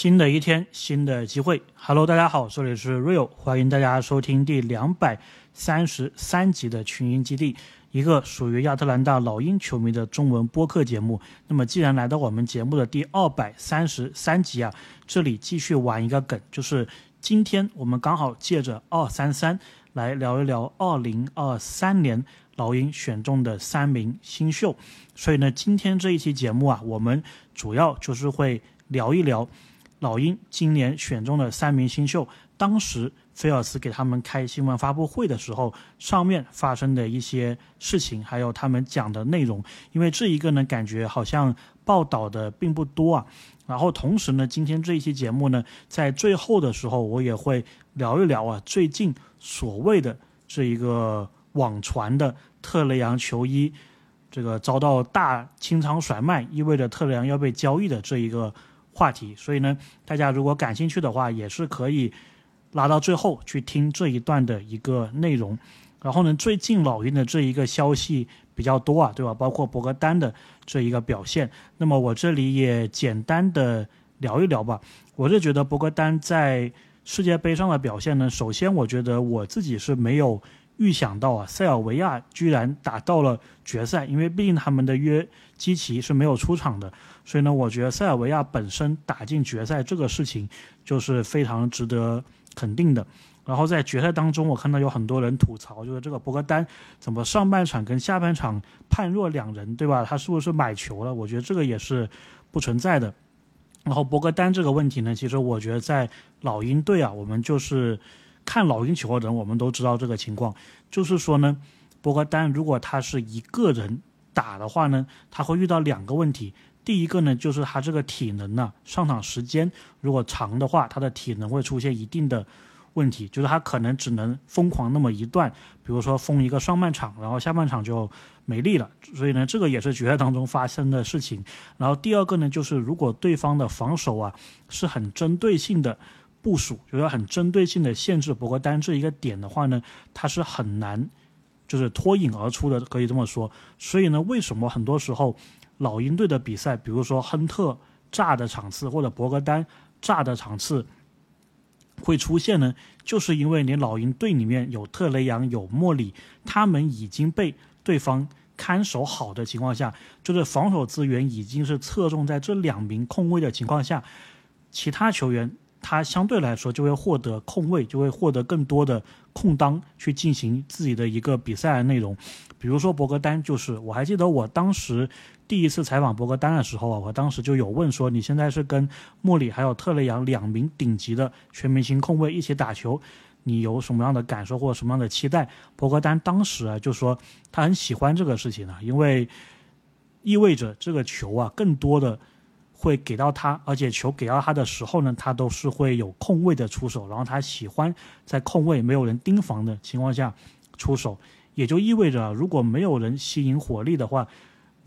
新的一天，新的机会。Hello，大家好，这里是 Real，欢迎大家收听第两百三十三集的群英基地，一个属于亚特兰大老鹰球迷的中文播客节目。那么，既然来到我们节目的第二百三十三集啊，这里继续玩一个梗，就是今天我们刚好借着二三三来聊一聊二零二三年老鹰选中的三名新秀。所以呢，今天这一期节目啊，我们主要就是会聊一聊。老鹰今年选中的三名新秀，当时菲尔斯给他们开新闻发布会的时候，上面发生的一些事情，还有他们讲的内容。因为这一个呢，感觉好像报道的并不多啊。然后同时呢，今天这一期节目呢，在最后的时候，我也会聊一聊啊，最近所谓的这一个网传的特雷杨球衣，这个遭到大清仓甩卖，意味着特雷杨要被交易的这一个。话题，所以呢，大家如果感兴趣的话，也是可以拉到最后去听这一段的一个内容。然后呢，最近老鹰的这一个消息比较多啊，对吧？包括博格丹的这一个表现。那么我这里也简单的聊一聊吧。我是觉得博格丹在世界杯上的表现呢，首先我觉得我自己是没有预想到啊，塞尔维亚居然打到了决赛，因为毕竟他们的约基奇是没有出场的。所以呢，我觉得塞尔维亚本身打进决赛这个事情就是非常值得肯定的。然后在决赛当中，我看到有很多人吐槽，就是这个博格丹怎么上半场跟下半场判若两人，对吧？他是不是买球了？我觉得这个也是不存在的。然后博格丹这个问题呢，其实我觉得在老鹰队啊，我们就是看老鹰球的人，我们都知道这个情况，就是说呢，博格丹如果他是一个人打的话呢，他会遇到两个问题。第一个呢，就是他这个体能呢，上场时间如果长的话，他的体能会出现一定的问题，就是他可能只能疯狂那么一段，比如说封一个上半场，然后下半场就没力了。所以呢，这个也是决赛当中发生的事情。然后第二个呢，就是如果对方的防守啊是很针对性的部署，就是很针对性的限制博格丹这一个点的话呢，他是很难就是脱颖而出的，可以这么说。所以呢，为什么很多时候？老鹰队的比赛，比如说亨特炸的场次或者博格丹炸的场次会出现呢，就是因为你老鹰队里面有特雷杨有莫里，他们已经被对方看守好的情况下，就是防守资源已经是侧重在这两名控卫的情况下，其他球员他相对来说就会获得空位，就会获得更多的空当去进行自己的一个比赛的内容。比如说博格丹，就是我还记得我当时。第一次采访博格丹的时候啊，我当时就有问说：“你现在是跟莫里还有特雷杨两名顶级的全明星控卫一起打球，你有什么样的感受或者什么样的期待？”博格丹当时啊就说他很喜欢这个事情啊，因为意味着这个球啊更多的会给到他，而且球给到他的时候呢，他都是会有空位的出手，然后他喜欢在空位没有人盯防的情况下出手，也就意味着如果没有人吸引火力的话，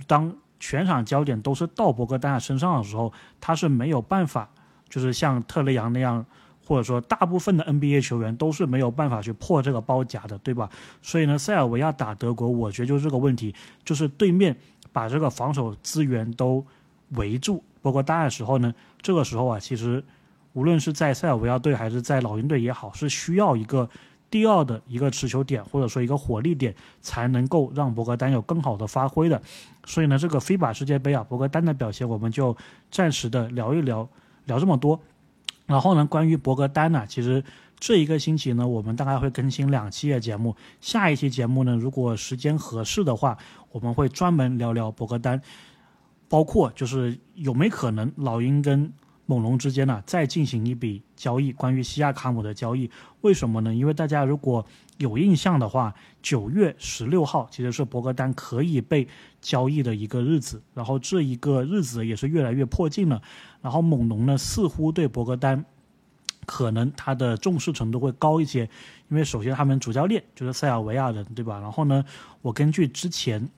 当全场焦点都是到博格丹身上的时候，他是没有办法，就是像特雷杨那样，或者说大部分的 NBA 球员都是没有办法去破这个包夹的，对吧？所以呢，塞尔维亚打德国，我觉得就是这个问题，就是对面把这个防守资源都围住博格丹的时候呢，这个时候啊，其实无论是在塞尔维亚队还是在老鹰队也好，是需要一个。第二的一个持球点，或者说一个火力点，才能够让博格丹有更好的发挥的。所以呢，这个非法世界杯啊，博格丹的表现，我们就暂时的聊一聊，聊这么多。然后呢，关于博格丹呢，其实这一个星期呢，我们大概会更新两期的节目。下一期节目呢，如果时间合适的话，我们会专门聊聊博格丹，包括就是有没可能老鹰跟。猛龙之间呢，再进行一笔交易，关于西亚卡姆的交易，为什么呢？因为大家如果有印象的话，九月十六号其实是博格丹可以被交易的一个日子，然后这一个日子也是越来越迫近了。然后猛龙呢，似乎对博格丹可能他的重视程度会高一些，因为首先他们主教练就是塞尔维亚人，对吧？然后呢，我根据之前。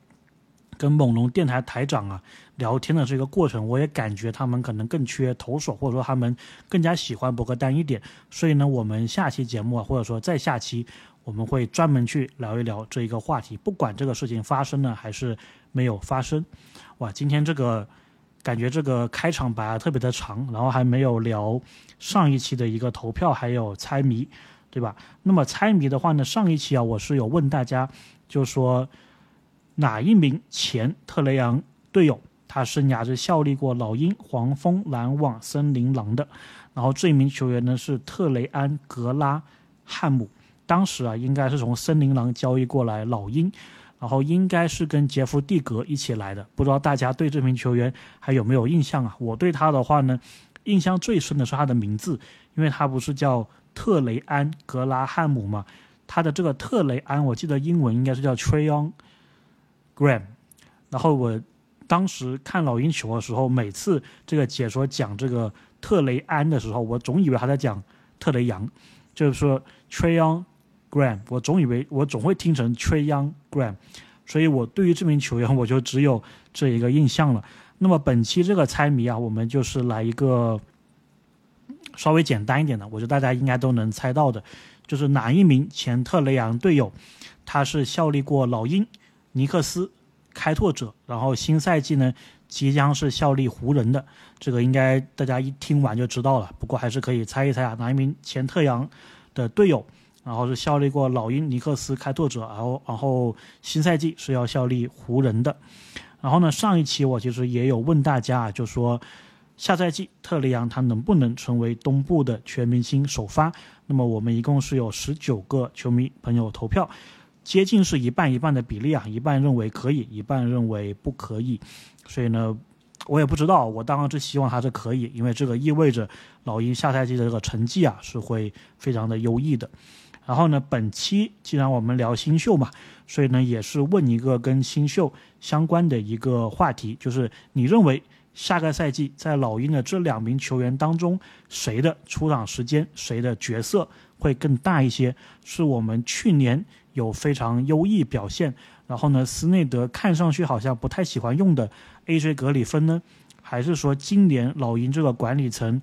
跟猛龙电台台长啊聊天的这个过程，我也感觉他们可能更缺投手，或者说他们更加喜欢博格丹一点。所以呢，我们下期节目啊，或者说再下期，我们会专门去聊一聊这一个话题。不管这个事情发生了还是没有发生，哇，今天这个感觉这个开场白啊特别的长，然后还没有聊上一期的一个投票还有猜谜，对吧？那么猜谜的话呢，上一期啊我是有问大家，就说哪一名前特雷杨队友他生涯是效力过老鹰、黄蜂、篮网、森林狼的，然后这名球员呢是特雷安格拉汉姆。当时啊，应该是从森林狼交易过来老鹰，然后应该是跟杰夫蒂格一起来的。不知道大家对这名球员还有没有印象啊？我对他的话呢，印象最深的是他的名字，因为他不是叫特雷安格拉汉姆嘛？他的这个特雷安，我记得英文应该是叫 Trayon Graham。然后我当时看老鹰球的时候，每次这个解说讲这个特雷安的时候，我总以为他在讲特雷杨，就是说 Trayon。Gram，我总以为我总会听成 Trey Young Gram，所以我对于这名球员我就只有这一个印象了。那么本期这个猜谜啊，我们就是来一个稍微简单一点的，我觉得大家应该都能猜到的，就是哪一名前特雷杨队友，他是效力过老鹰、尼克斯、开拓者，然后新赛季呢即将是效力湖人的，这个应该大家一听完就知道了。不过还是可以猜一猜啊，哪一名前特阳的队友？然后是效力过老鹰、尼克斯、开拓者，然后然后新赛季是要效力湖人的。然后呢，上一期我其实也有问大家，就说下赛季特雷杨他能不能成为东部的全明星首发？那么我们一共是有十九个球迷朋友投票，接近是一半一半的比例啊，一半认为可以，一半认为不可以。所以呢，我也不知道，我当然是希望他是可以，因为这个意味着老鹰下赛季的这个成绩啊是会非常的优异的。然后呢，本期既然我们聊新秀嘛，所以呢也是问一个跟新秀相关的一个话题，就是你认为下个赛季在老鹰的这两名球员当中，谁的出场时间、谁的角色会更大一些？是我们去年有非常优异表现，然后呢斯内德看上去好像不太喜欢用的 AJ 格里芬呢，还是说今年老鹰这个管理层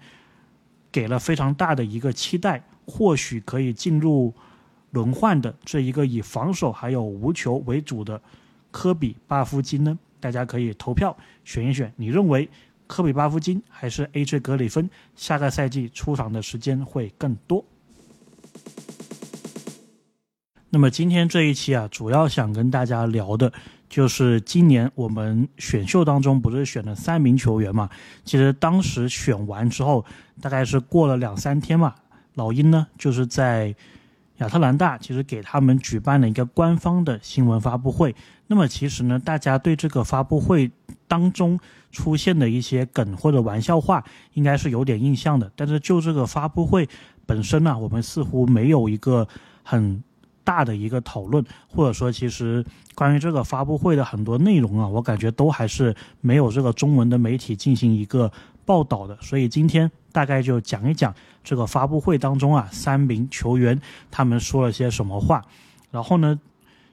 给了非常大的一个期待？或许可以进入轮换的这一个以防守还有无球为主的科比巴夫金呢？大家可以投票选一选，你认为科比巴夫金还是 AJ 格里芬下个赛季出场的时间会更多？那么今天这一期啊，主要想跟大家聊的就是今年我们选秀当中不是选了三名球员嘛？其实当时选完之后，大概是过了两三天嘛。老鹰呢，就是在亚特兰大，其实给他们举办了一个官方的新闻发布会。那么其实呢，大家对这个发布会当中出现的一些梗或者玩笑话，应该是有点印象的。但是就这个发布会本身呢，我们似乎没有一个很大的一个讨论，或者说，其实关于这个发布会的很多内容啊，我感觉都还是没有这个中文的媒体进行一个报道的。所以今天。大概就讲一讲这个发布会当中啊，三名球员他们说了些什么话。然后呢，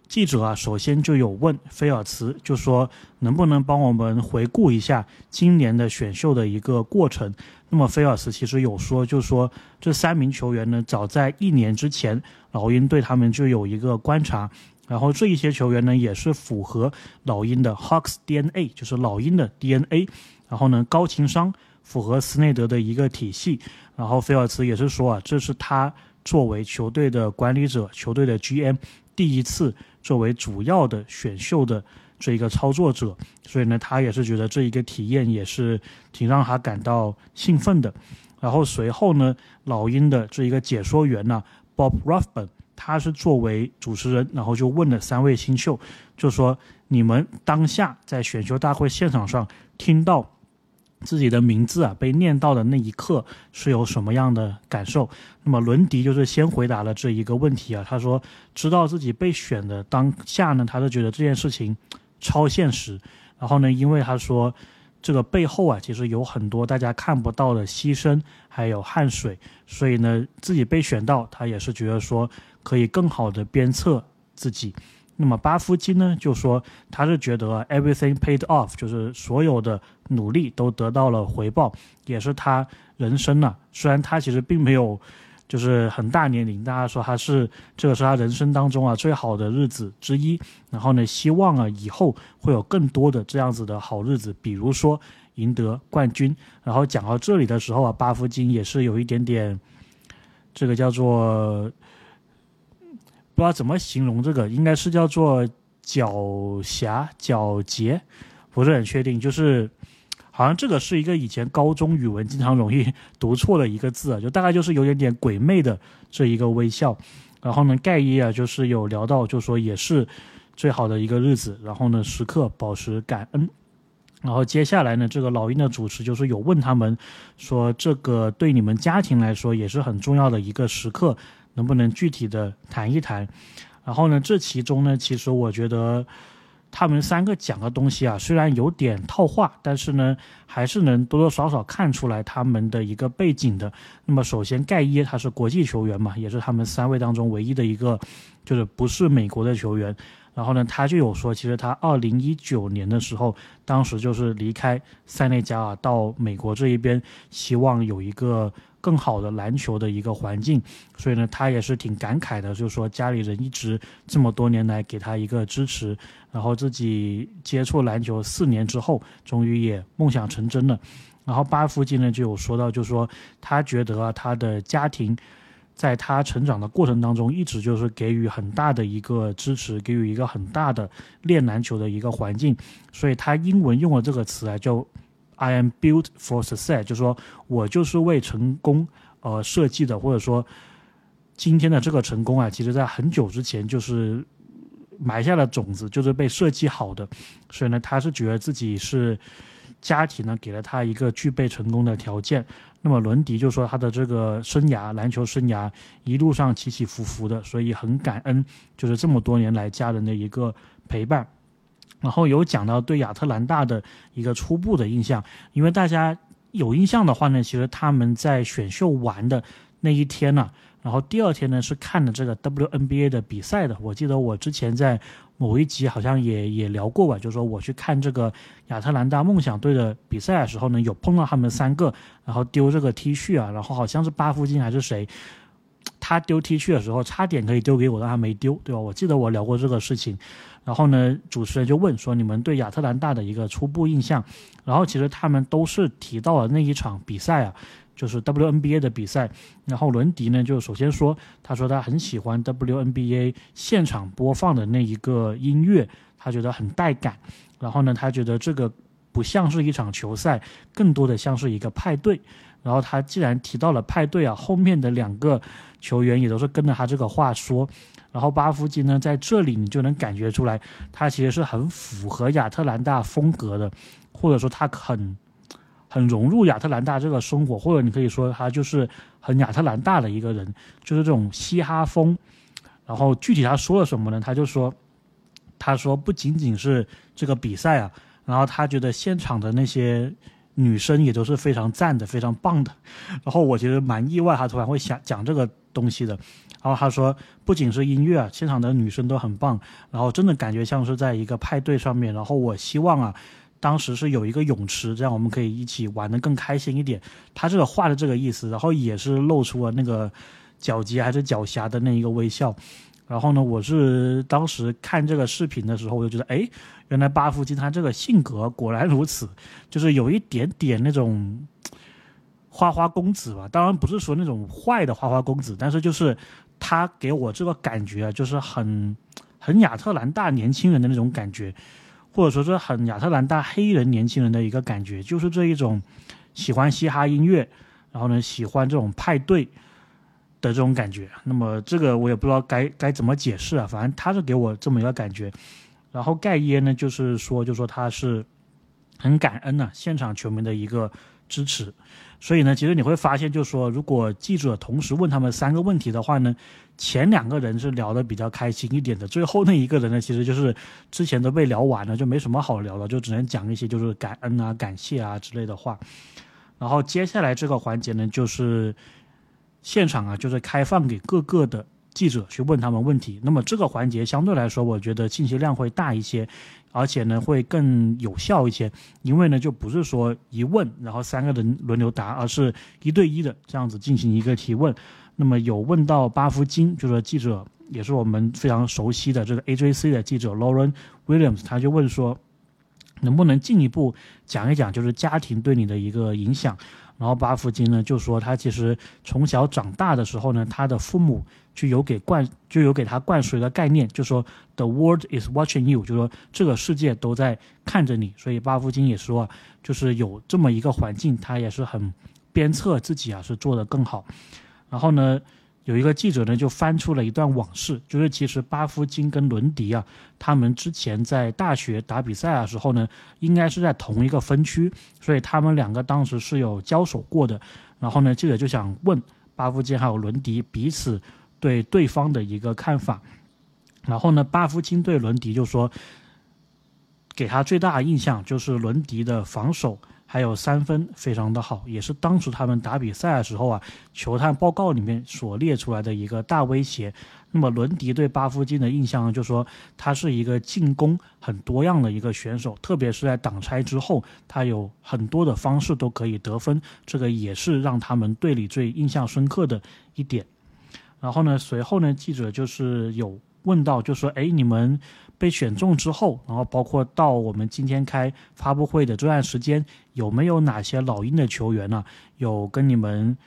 记者啊，首先就有问菲尔茨，就说能不能帮我们回顾一下今年的选秀的一个过程。那么菲尔茨其实有说，就说这三名球员呢，早在一年之前，老鹰对他们就有一个观察。然后这一些球员呢，也是符合老鹰的 Hawks DNA，就是老鹰的 DNA。然后呢，高情商。符合斯内德的一个体系，然后菲尔茨也是说啊，这是他作为球队的管理者、球队的 GM 第一次作为主要的选秀的这一个操作者，所以呢，他也是觉得这一个体验也是挺让他感到兴奋的。然后随后呢，老鹰的这一个解说员呢，Bob Ruffin，他是作为主持人，然后就问了三位新秀，就说你们当下在选秀大会现场上听到。自己的名字啊被念到的那一刻是有什么样的感受？那么伦迪就是先回答了这一个问题啊，他说知道自己被选的当下呢，他是觉得这件事情超现实。然后呢，因为他说这个背后啊其实有很多大家看不到的牺牲还有汗水，所以呢自己被选到，他也是觉得说可以更好的鞭策自己。那么巴夫金呢就说他是觉得 everything paid off，就是所有的努力都得到了回报，也是他人生呢。虽然他其实并没有就是很大年龄，大家说他是这个是他人生当中啊最好的日子之一。然后呢，希望啊以后会有更多的这样子的好日子，比如说赢得冠军。然后讲到这里的时候啊，巴夫金也是有一点点，这个叫做不知道怎么形容这个，应该是叫做狡黠、狡黠，不是很确定，就是。好像这个是一个以前高中语文经常容易读错的一个字啊，就大概就是有点点鬼魅的这一个微笑。然后呢，盖伊啊，就是有聊到，就说也是最好的一个日子。然后呢，时刻保持感恩。然后接下来呢，这个老鹰的主持就是有问他们说，这个对你们家庭来说也是很重要的一个时刻，能不能具体的谈一谈？然后呢，这其中呢，其实我觉得。他们三个讲的东西啊，虽然有点套话，但是呢，还是能多多少少看出来他们的一个背景的。那么，首先盖伊他是国际球员嘛，也是他们三位当中唯一的一个，就是不是美国的球员。然后呢，他就有说，其实他二零一九年的时候，当时就是离开塞内加尔到美国这一边，希望有一个。更好的篮球的一个环境，所以呢，他也是挺感慨的，就是说家里人一直这么多年来给他一个支持，然后自己接触篮球四年之后，终于也梦想成真了。然后巴夫金呢就有说到，就是说他觉得啊，他的家庭在他成长的过程当中，一直就是给予很大的一个支持，给予一个很大的练篮球的一个环境，所以他英文用了这个词啊，就。I am built for success，就是说我就是为成功呃设计的，或者说今天的这个成功啊，其实在很久之前就是埋下了种子，就是被设计好的。所以呢，他是觉得自己是家庭呢给了他一个具备成功的条件。那么伦迪就说他的这个生涯篮球生涯一路上起起伏伏的，所以很感恩，就是这么多年来家人的一个陪伴。然后有讲到对亚特兰大的一个初步的印象，因为大家有印象的话呢，其实他们在选秀完的那一天呢，然后第二天呢是看的这个 WNBA 的比赛的。我记得我之前在某一集好像也也聊过吧，就是说我去看这个亚特兰大梦想队的比赛的时候呢，有碰到他们三个，然后丢这个 T 恤啊，然后好像是巴夫金还是谁。他丢 T 恤的时候，差点可以丢给我，但他没丢，对吧？我记得我聊过这个事情。然后呢，主持人就问说：“你们对亚特兰大的一个初步印象？”然后其实他们都是提到了那一场比赛啊，就是 WNBA 的比赛。然后伦迪呢，就首先说，他说他很喜欢 WNBA 现场播放的那一个音乐，他觉得很带感。然后呢，他觉得这个不像是一场球赛，更多的像是一个派对。然后他既然提到了派对啊，后面的两个球员也都是跟着他这个话说。然后巴夫金呢，在这里你就能感觉出来，他其实是很符合亚特兰大风格的，或者说他很很融入亚特兰大这个生活，或者你可以说他就是很亚特兰大的一个人，就是这种嘻哈风。然后具体他说了什么呢？他就说，他说不仅仅是这个比赛啊，然后他觉得现场的那些。女生也都是非常赞的，非常棒的。然后我觉得蛮意外，他突然会想讲这个东西的。然后他说，不仅是音乐啊，现场的女生都很棒。然后真的感觉像是在一个派对上面。然后我希望啊，当时是有一个泳池，这样我们可以一起玩的更开心一点。他这个话的这个意思，然后也是露出了那个狡黠还是狡黠的那一个微笑。然后呢，我是当时看这个视频的时候，我就觉得，哎，原来巴夫金他这个性格果然如此，就是有一点点那种花花公子吧。当然不是说那种坏的花花公子，但是就是他给我这个感觉啊，就是很很亚特兰大年轻人的那种感觉，或者说是很亚特兰大黑人年轻人的一个感觉，就是这一种喜欢嘻哈音乐，然后呢喜欢这种派对。的这种感觉，那么这个我也不知道该该怎么解释啊，反正他是给我这么一个感觉。然后盖耶呢，就是说，就说他是很感恩呢现场球迷的一个支持。所以呢，其实你会发现，就是说，如果记者同时问他们三个问题的话呢，前两个人是聊得比较开心一点的，最后那一个人呢，其实就是之前都被聊完了，就没什么好聊的，就只能讲一些就是感恩啊、感谢啊之类的话。然后接下来这个环节呢，就是。现场啊，就是开放给各个的记者去问他们问题。那么这个环节相对来说，我觉得信息量会大一些，而且呢会更有效一些。因为呢就不是说一问，然后三个人轮流答，而是一对一的这样子进行一个提问。那么有问到巴夫金，就是记者，也是我们非常熟悉的这个 AJC 的记者 Lauren Williams，他就问说，能不能进一步讲一讲，就是家庭对你的一个影响？然后巴夫金呢就说，他其实从小长大的时候呢，他的父母就有给灌就有给他灌输一个概念，就说 The world is watching you，就说这个世界都在看着你。所以巴夫金也说，就是有这么一个环境，他也是很鞭策自己啊，是做得更好。然后呢？有一个记者呢，就翻出了一段往事，就是其实巴夫金跟伦迪啊，他们之前在大学打比赛的时候呢，应该是在同一个分区，所以他们两个当时是有交手过的。然后呢，记者就想问巴夫金还有伦迪彼此对对方的一个看法。然后呢，巴夫金对伦迪就说，给他最大的印象就是伦迪的防守。还有三分非常的好，也是当时他们打比赛的时候啊，球探报告里面所列出来的一个大威胁。那么伦迪对巴夫金的印象就说他是一个进攻很多样的一个选手，特别是在挡拆之后，他有很多的方式都可以得分，这个也是让他们队里最印象深刻的一点。然后呢，随后呢，记者就是有问到，就说：“哎，你们。”被选中之后，然后包括到我们今天开发布会的这段时间，有没有哪些老鹰的球员呢？有跟你们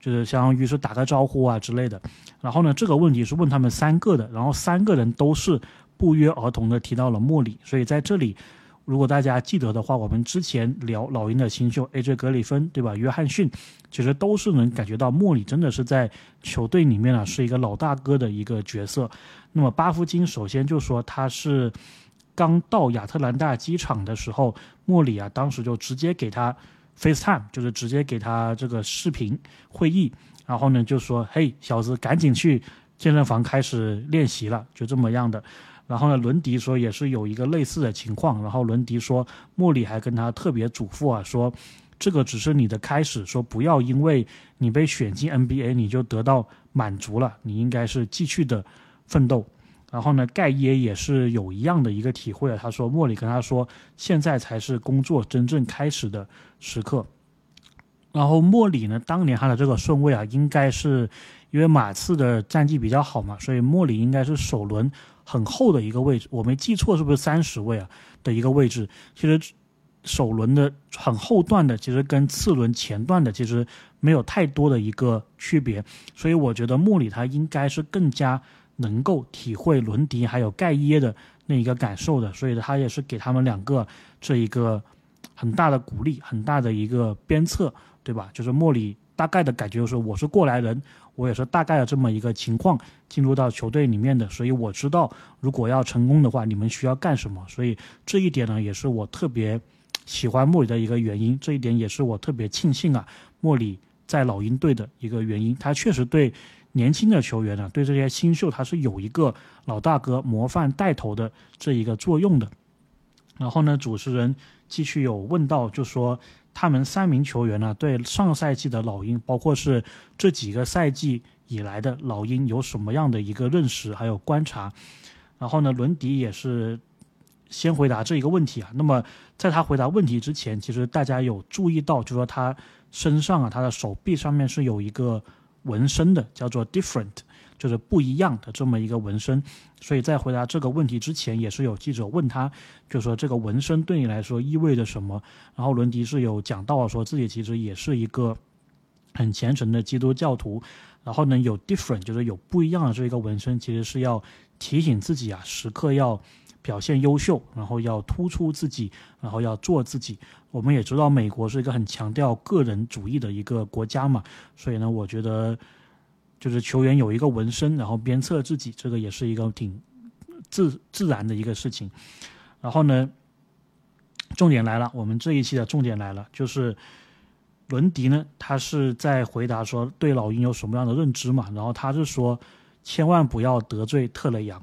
就是相当于是打个招呼啊之类的。然后呢，这个问题是问他们三个的，然后三个人都是不约而同的提到了莫里，所以在这里。如果大家记得的话，我们之前聊老鹰的新秀 AJ 格里芬，对吧？约翰逊，其实都是能感觉到莫里真的是在球队里面啊是一个老大哥的一个角色。那么巴夫金首先就说他是刚到亚特兰大机场的时候，莫里啊当时就直接给他 FaceTime，就是直接给他这个视频会议，然后呢就说：“嘿，小子，赶紧去健身房开始练习了。”就这么样的。然后呢，伦迪说也是有一个类似的情况。然后伦迪说，莫里还跟他特别嘱咐啊，说这个只是你的开始，说不要因为你被选进 NBA 你就得到满足了，你应该是继续的奋斗。然后呢，盖耶也是有一样的一个体会，他说莫里跟他说，现在才是工作真正开始的时刻。然后莫里呢，当年他的这个顺位啊，应该是因为马刺的战绩比较好嘛，所以莫里应该是首轮。很厚的一个位置，我没记错是不是三十位啊的一个位置？其实首轮的很后段的，其实跟次轮前段的其实没有太多的一个区别，所以我觉得莫里他应该是更加能够体会伦迪还有盖耶的那一个感受的，所以他也是给他们两个这一个很大的鼓励，很大的一个鞭策，对吧？就是莫里大概的感觉就是我是过来人。我也是大概的这么一个情况进入到球队里面的，所以我知道如果要成功的话，你们需要干什么。所以这一点呢，也是我特别喜欢莫里的一个原因。这一点也是我特别庆幸啊，莫里在老鹰队的一个原因。他确实对年轻的球员呢，对这些新秀，他是有一个老大哥模范带头的这一个作用的。然后呢，主持人继续有问到，就说。他们三名球员呢，对上赛季的老鹰，包括是这几个赛季以来的老鹰，有什么样的一个认识还有观察？然后呢，伦迪也是先回答这一个问题啊。那么在他回答问题之前，其实大家有注意到，就说他身上啊，他的手臂上面是有一个纹身的，叫做 different。就是不一样的这么一个纹身，所以在回答这个问题之前，也是有记者问他，就说这个纹身对你来说意味着什么？然后伦迪是有讲到说自己其实也是一个很虔诚的基督教徒，然后呢有 different 就是有不一样的这一个纹身，其实是要提醒自己啊，时刻要表现优秀，然后要突出自己，然后要做自己。我们也知道美国是一个很强调个人主义的一个国家嘛，所以呢，我觉得。就是球员有一个纹身，然后鞭策自己，这个也是一个挺自自然的一个事情。然后呢，重点来了，我们这一期的重点来了，就是伦迪呢，他是在回答说对老鹰有什么样的认知嘛？然后他是说，千万不要得罪特雷杨。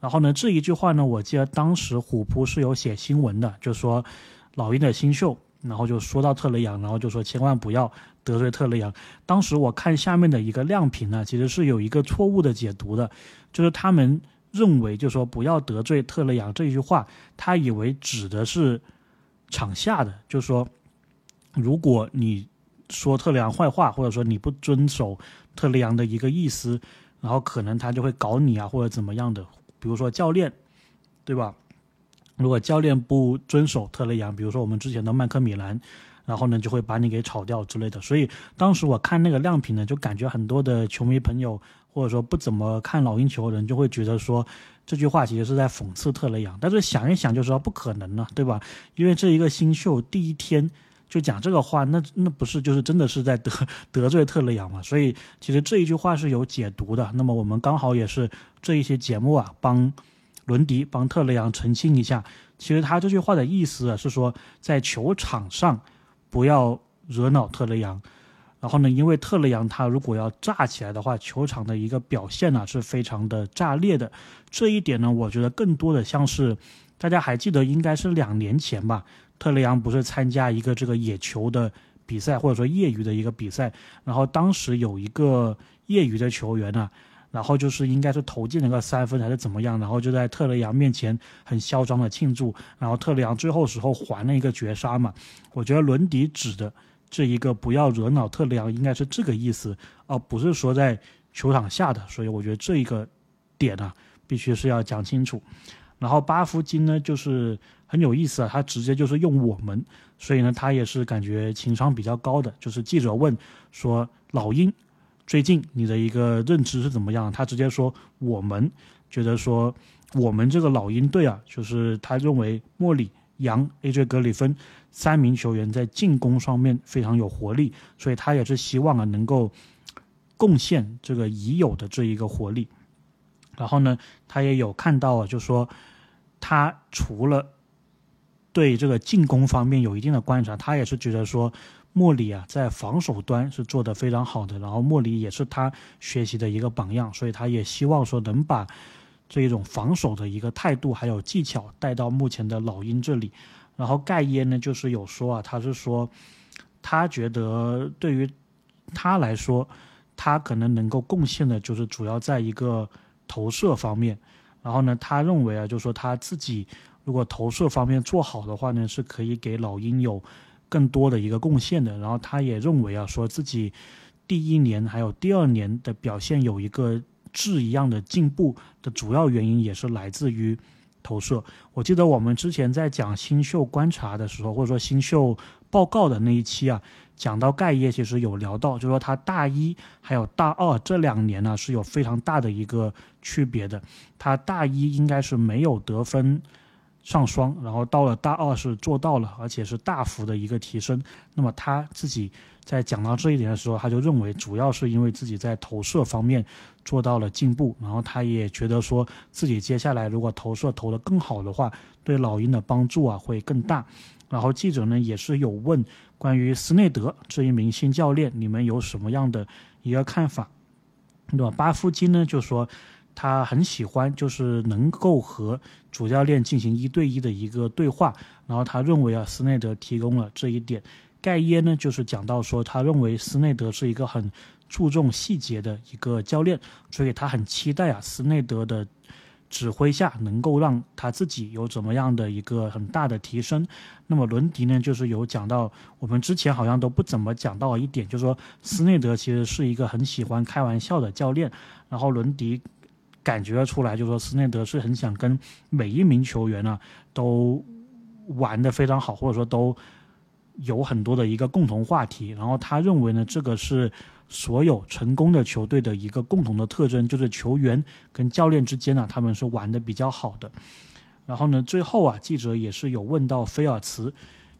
然后呢，这一句话呢，我记得当时虎扑是有写新闻的，就说老鹰的新秀，然后就说到特雷杨，然后就说千万不要。得罪特雷杨，当时我看下面的一个亮屏呢，其实是有一个错误的解读的，就是他们认为就说不要得罪特雷杨这句话，他以为指的是场下的，就说如果你说特雷杨坏话，或者说你不遵守特雷杨的一个意思，然后可能他就会搞你啊，或者怎么样的。比如说教练，对吧？如果教练不遵守特雷杨，比如说我们之前的麦克米兰，然后呢就会把你给炒掉之类的。所以当时我看那个亮屏呢，就感觉很多的球迷朋友，或者说不怎么看老鹰球的人，就会觉得说这句话其实是在讽刺特雷杨。但是想一想就知道不可能了，对吧？因为这一个新秀第一天就讲这个话，那那不是就是真的是在得得罪特雷杨嘛？所以其实这一句话是有解读的。那么我们刚好也是这一些节目啊，帮。伦迪帮特雷杨澄清一下，其实他这句话的意思是说，在球场上不要惹恼特雷杨。然后呢，因为特雷杨他如果要炸起来的话，球场的一个表现呢是非常的炸裂的。这一点呢，我觉得更多的像是大家还记得，应该是两年前吧，特雷杨不是参加一个这个野球的比赛，或者说业余的一个比赛，然后当时有一个业余的球员呢。然后就是应该是投进了个三分还是怎么样，然后就在特雷杨面前很嚣张的庆祝，然后特雷杨最后时候还了一个绝杀嘛。我觉得伦迪指的这一个不要惹恼特雷杨应该是这个意思，而不是说在球场下的。所以我觉得这一个点啊，必须是要讲清楚。然后巴夫金呢，就是很有意思啊，他直接就是用我们，所以呢，他也是感觉情商比较高的。就是记者问说老鹰。最近你的一个认知是怎么样？他直接说，我们觉得说，我们这个老鹰队啊，就是他认为莫里、杨、AJ 格里芬三名球员在进攻上面非常有活力，所以他也是希望啊能够贡献这个已有的这一个活力。然后呢，他也有看到啊，就说他除了对这个进攻方面有一定的观察，他也是觉得说。莫里啊，在防守端是做得非常好的，然后莫里也是他学习的一个榜样，所以他也希望说能把这种防守的一个态度还有技巧带到目前的老鹰这里。然后盖耶呢，就是有说啊，他是说他觉得对于他来说，他可能能够贡献的就是主要在一个投射方面。然后呢，他认为啊，就是说他自己如果投射方面做好的话呢，是可以给老鹰有。更多的一个贡献的，然后他也认为啊，说自己第一年还有第二年的表现有一个质一样的进步的主要原因也是来自于投射。我记得我们之前在讲新秀观察的时候，或者说新秀报告的那一期啊，讲到盖耶其实有聊到，就说他大一还有大二这两年呢是有非常大的一个区别的。他大一应该是没有得分。上双，然后到了大二是做到了，而且是大幅的一个提升。那么他自己在讲到这一点的时候，他就认为主要是因为自己在投射方面做到了进步，然后他也觉得说自己接下来如果投射投得更好的话，对老鹰的帮助啊会更大。然后记者呢也是有问关于斯内德这一名新教练，你们有什么样的一个看法？对吧？巴夫金呢就说。他很喜欢，就是能够和主教练进行一对一的一个对话。然后他认为啊，斯内德提供了这一点。盖耶呢，就是讲到说，他认为斯内德是一个很注重细节的一个教练，所以他很期待啊，斯内德的指挥下能够让他自己有怎么样的一个很大的提升。那么伦迪呢，就是有讲到，我们之前好像都不怎么讲到一点，就是说斯内德其实是一个很喜欢开玩笑的教练。然后伦迪。感觉出来，就是说斯内德是很想跟每一名球员呢都玩的非常好，或者说都有很多的一个共同话题。然后他认为呢，这个是所有成功的球队的一个共同的特征，就是球员跟教练之间呢，他们是玩的比较好的。然后呢，最后啊，记者也是有问到菲尔茨，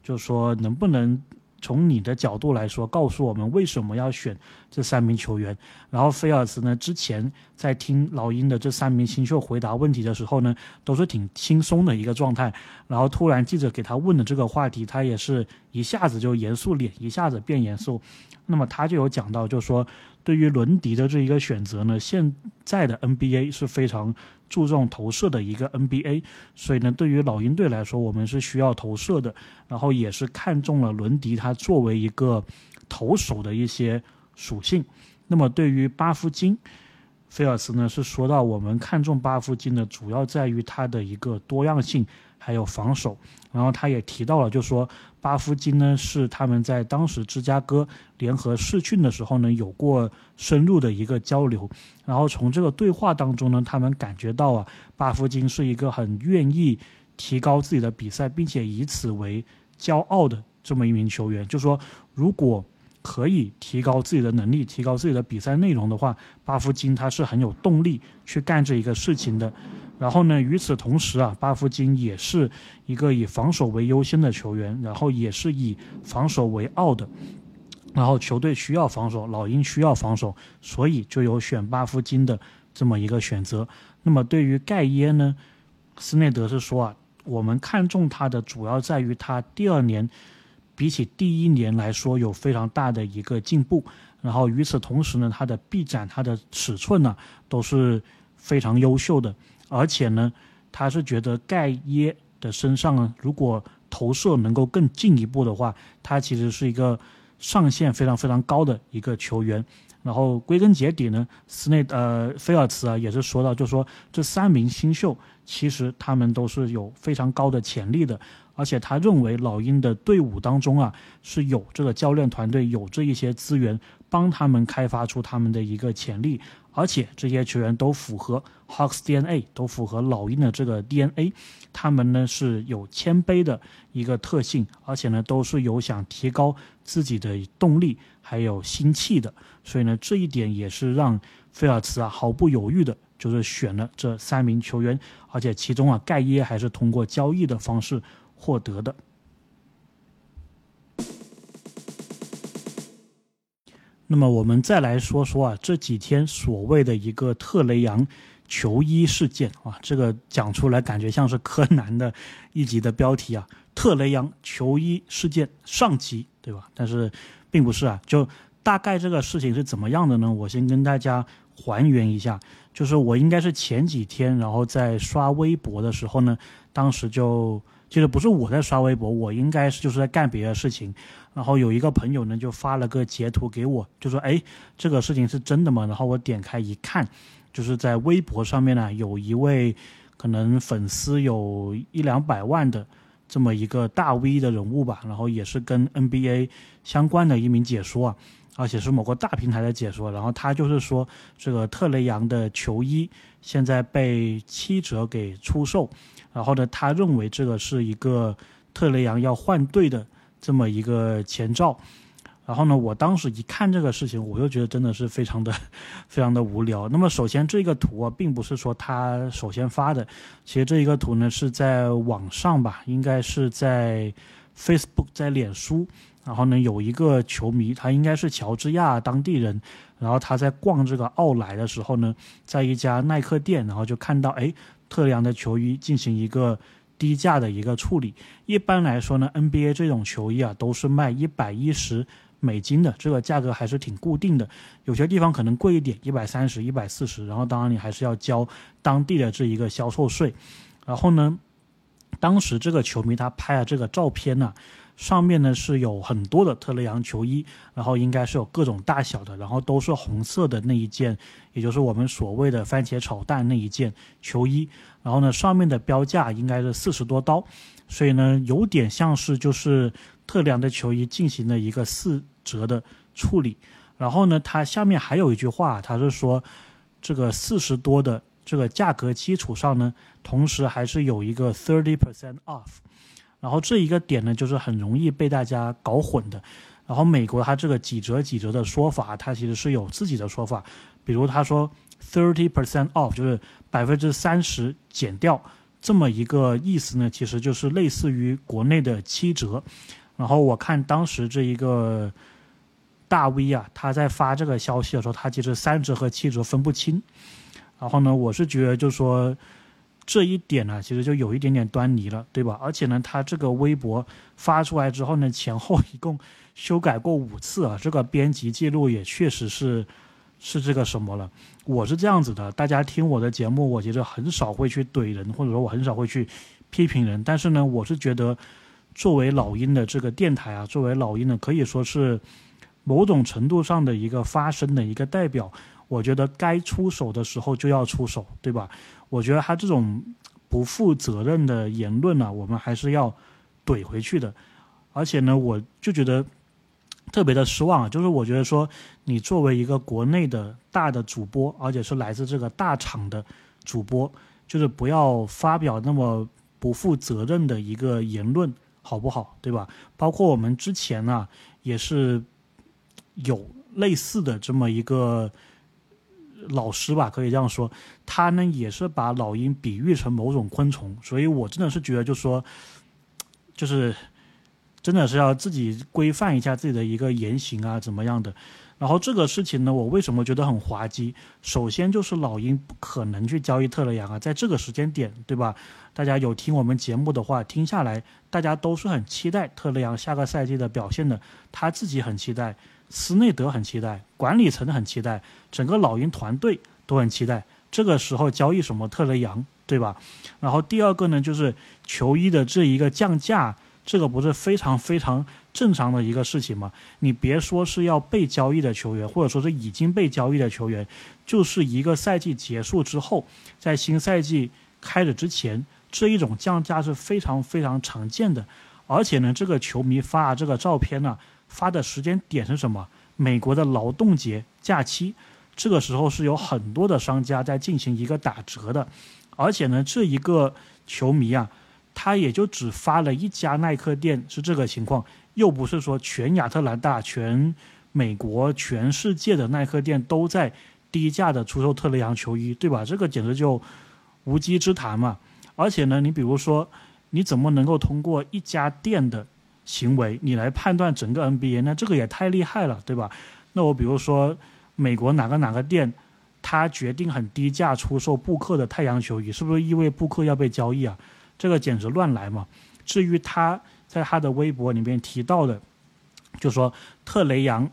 就说能不能。从你的角度来说，告诉我们为什么要选这三名球员。然后菲尔兹呢，之前在听老鹰的这三名新秀回答问题的时候呢，都是挺轻松的一个状态。然后突然记者给他问的这个话题，他也是一下子就严肃脸，一下子变严肃。那么他就有讲到，就说对于伦迪的这一个选择呢，现在的 NBA 是非常。注重投射的一个 NBA，所以呢，对于老鹰队来说，我们是需要投射的，然后也是看中了伦迪他作为一个投手的一些属性。那么对于巴夫金，菲尔斯呢是说到，我们看中巴夫金呢，主要在于他的一个多样性，还有防守。然后他也提到了，就说巴夫金呢是他们在当时芝加哥联合试训的时候呢有过深入的一个交流。然后从这个对话当中呢，他们感觉到啊，巴夫金是一个很愿意提高自己的比赛，并且以此为骄傲的这么一名球员。就说如果可以提高自己的能力，提高自己的比赛内容的话，巴夫金他是很有动力去干这一个事情的。然后呢，与此同时啊，巴夫金也是一个以防守为优先的球员，然后也是以防守为傲的。然后球队需要防守，老鹰需要防守，所以就有选巴夫金的这么一个选择。那么对于盖耶呢，斯内德是说啊，我们看中他的主要在于他第二年。比起第一年来说，有非常大的一个进步。然后与此同时呢，他的臂展、他的尺寸呢，都是非常优秀的。而且呢，他是觉得盖耶的身上呢，如果投射能够更进一步的话，他其实是一个上限非常非常高的一个球员。然后归根结底呢，斯内呃菲尔茨啊也是说到，就说这三名新秀其实他们都是有非常高的潜力的。而且他认为老鹰的队伍当中啊是有这个教练团队有这一些资源帮他们开发出他们的一个潜力，而且这些球员都符合 Hawks DNA，都符合老鹰的这个 DNA，他们呢是有谦卑的一个特性，而且呢都是有想提高自己的动力还有心气的，所以呢这一点也是让菲尔茨啊毫不犹豫的就是选了这三名球员，而且其中啊盖耶还是通过交易的方式。获得的。那么我们再来说说啊，这几天所谓的一个特雷杨球衣事件啊，这个讲出来感觉像是柯南的一集的标题啊，特雷杨球衣事件上集，对吧？但是并不是啊，就大概这个事情是怎么样的呢？我先跟大家还原一下，就是我应该是前几天，然后在刷微博的时候呢，当时就。其实不是我在刷微博，我应该是就是在干别的事情。然后有一个朋友呢，就发了个截图给我，就说：“哎，这个事情是真的吗？”然后我点开一看，就是在微博上面呢，有一位可能粉丝有一两百万的这么一个大 V 的人物吧，然后也是跟 NBA 相关的一名解说啊，而且是某个大平台的解说。然后他就是说，这个特雷杨的球衣现在被七折给出售。然后呢，他认为这个是一个特雷杨要换队的这么一个前兆。然后呢，我当时一看这个事情，我就觉得真的是非常的、非常的无聊。那么首先这个图啊，并不是说他首先发的，其实这一个图呢是在网上吧，应该是在 Facebook，在脸书。然后呢，有一个球迷，他应该是乔治亚当地人，然后他在逛这个奥莱的时候呢，在一家耐克店，然后就看到哎。特量的球衣进行一个低价的一个处理。一般来说呢，NBA 这种球衣啊都是卖一百一十美金的，这个价格还是挺固定的。有些地方可能贵一点，一百三十、一百四十。然后当然你还是要交当地的这一个销售税。然后呢，当时这个球迷他拍了这个照片呢。上面呢是有很多的特雷杨球衣，然后应该是有各种大小的，然后都是红色的那一件，也就是我们所谓的番茄炒蛋那一件球衣。然后呢，上面的标价应该是四十多刀，所以呢，有点像是就是特雷杨的球衣进行了一个四折的处理。然后呢，它下面还有一句话，它是说这个四十多的这个价格基础上呢，同时还是有一个 thirty percent off。然后这一个点呢，就是很容易被大家搞混的。然后美国它这个几折几折的说法，它其实是有自己的说法。比如他说 thirty percent off，就是百分之三十减掉这么一个意思呢，其实就是类似于国内的七折。然后我看当时这一个大 V 啊，他在发这个消息的时候，他其实三折和七折分不清。然后呢，我是觉得就说。这一点呢，其实就有一点点端倪了，对吧？而且呢，他这个微博发出来之后呢，前后一共修改过五次啊，这个编辑记录也确实是是这个什么了。我是这样子的，大家听我的节目，我觉得很少会去怼人，或者说我很少会去批评人。但是呢，我是觉得作为老鹰的这个电台啊，作为老鹰的可以说是某种程度上的一个发声的一个代表，我觉得该出手的时候就要出手，对吧？我觉得他这种不负责任的言论呢，我们还是要怼回去的。而且呢，我就觉得特别的失望，就是我觉得说，你作为一个国内的大的主播，而且是来自这个大厂的主播，就是不要发表那么不负责任的一个言论，好不好？对吧？包括我们之前呢，也是有类似的这么一个。老师吧，可以这样说，他呢也是把老鹰比喻成某种昆虫，所以我真的是觉得，就说，就是真的是要自己规范一下自己的一个言行啊，怎么样的。然后这个事情呢，我为什么觉得很滑稽？首先就是老鹰不可能去交易特雷杨啊，在这个时间点，对吧？大家有听我们节目的话，听下来，大家都是很期待特雷杨下个赛季的表现的，他自己很期待。斯内德很期待，管理层很期待，整个老鹰团队都很期待。这个时候交易什么特雷杨，对吧？然后第二个呢，就是球衣的这一个降价，这个不是非常非常正常的一个事情吗？你别说是要被交易的球员，或者说是已经被交易的球员，就是一个赛季结束之后，在新赛季开始之前，这一种降价是非常非常常见的。而且呢，这个球迷发这个照片呢。发的时间点是什么？美国的劳动节假期，这个时候是有很多的商家在进行一个打折的，而且呢，这一个球迷啊，他也就只发了一家耐克店是这个情况，又不是说全亚特兰大、全美国、全世界的耐克店都在低价的出售特雷杨球衣，对吧？这个简直就无稽之谈嘛！而且呢，你比如说，你怎么能够通过一家店的？行为，你来判断整个 NBA，那这个也太厉害了，对吧？那我比如说，美国哪个哪个店，他决定很低价出售布克的太阳球衣，是不是意味布克要被交易啊？这个简直乱来嘛！至于他在他的微博里面提到的，就说特雷杨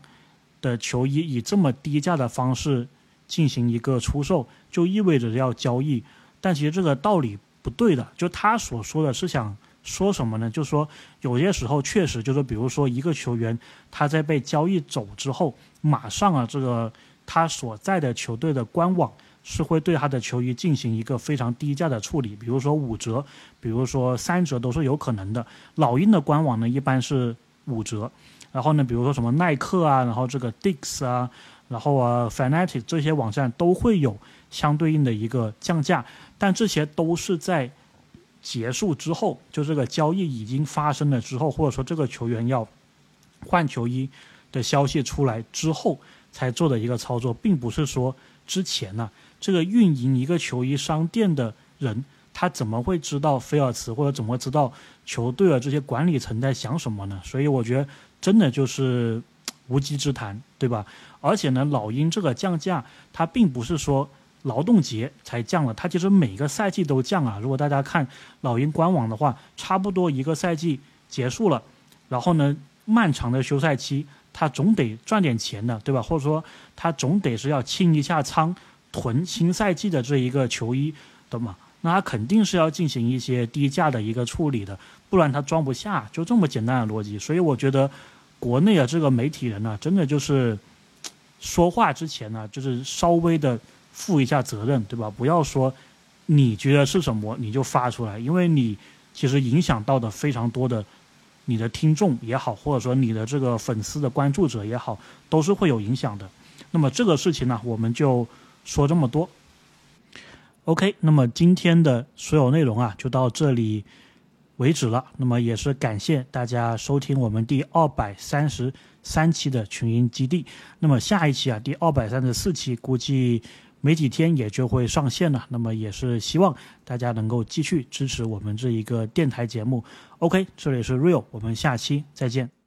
的球衣以这么低价的方式进行一个出售，就意味着要交易，但其实这个道理不对的，就他所说的是想。说什么呢？就说有些时候确实就是，比如说一个球员他在被交易走之后，马上啊，这个他所在的球队的官网是会对他的球衣进行一个非常低价的处理，比如说五折，比如说三折都是有可能的。老鹰的官网呢一般是五折，然后呢，比如说什么耐克啊，然后这个 Dix 啊，然后啊 Fanatic 这些网站都会有相对应的一个降价，但这些都是在。结束之后，就这个交易已经发生了之后，或者说这个球员要换球衣的消息出来之后才做的一个操作，并不是说之前呢，这个运营一个球衣商店的人他怎么会知道菲尔茨或者怎么知道球队的这些管理层在想什么呢？所以我觉得真的就是无稽之谈，对吧？而且呢，老鹰这个降价，它并不是说。劳动节才降了，它其实每个赛季都降啊。如果大家看老鹰官网的话，差不多一个赛季结束了，然后呢，漫长的休赛期，它总得赚点钱的，对吧？或者说，它总得是要清一下仓，囤新赛季的这一个球衣的嘛。那它肯定是要进行一些低价的一个处理的，不然它装不下，就这么简单的逻辑。所以我觉得，国内的这个媒体人呢，真的就是说话之前呢，就是稍微的。负一下责任，对吧？不要说你觉得是什么你就发出来，因为你其实影响到的非常多的你的听众也好，或者说你的这个粉丝的关注者也好，都是会有影响的。那么这个事情呢，我们就说这么多。OK，那么今天的所有内容啊，就到这里为止了。那么也是感谢大家收听我们第二百三十三期的群英基地。那么下一期啊，第二百三十四期估计。没几天也就会上线了，那么也是希望大家能够继续支持我们这一个电台节目。OK，这里是 Real，我们下期再见。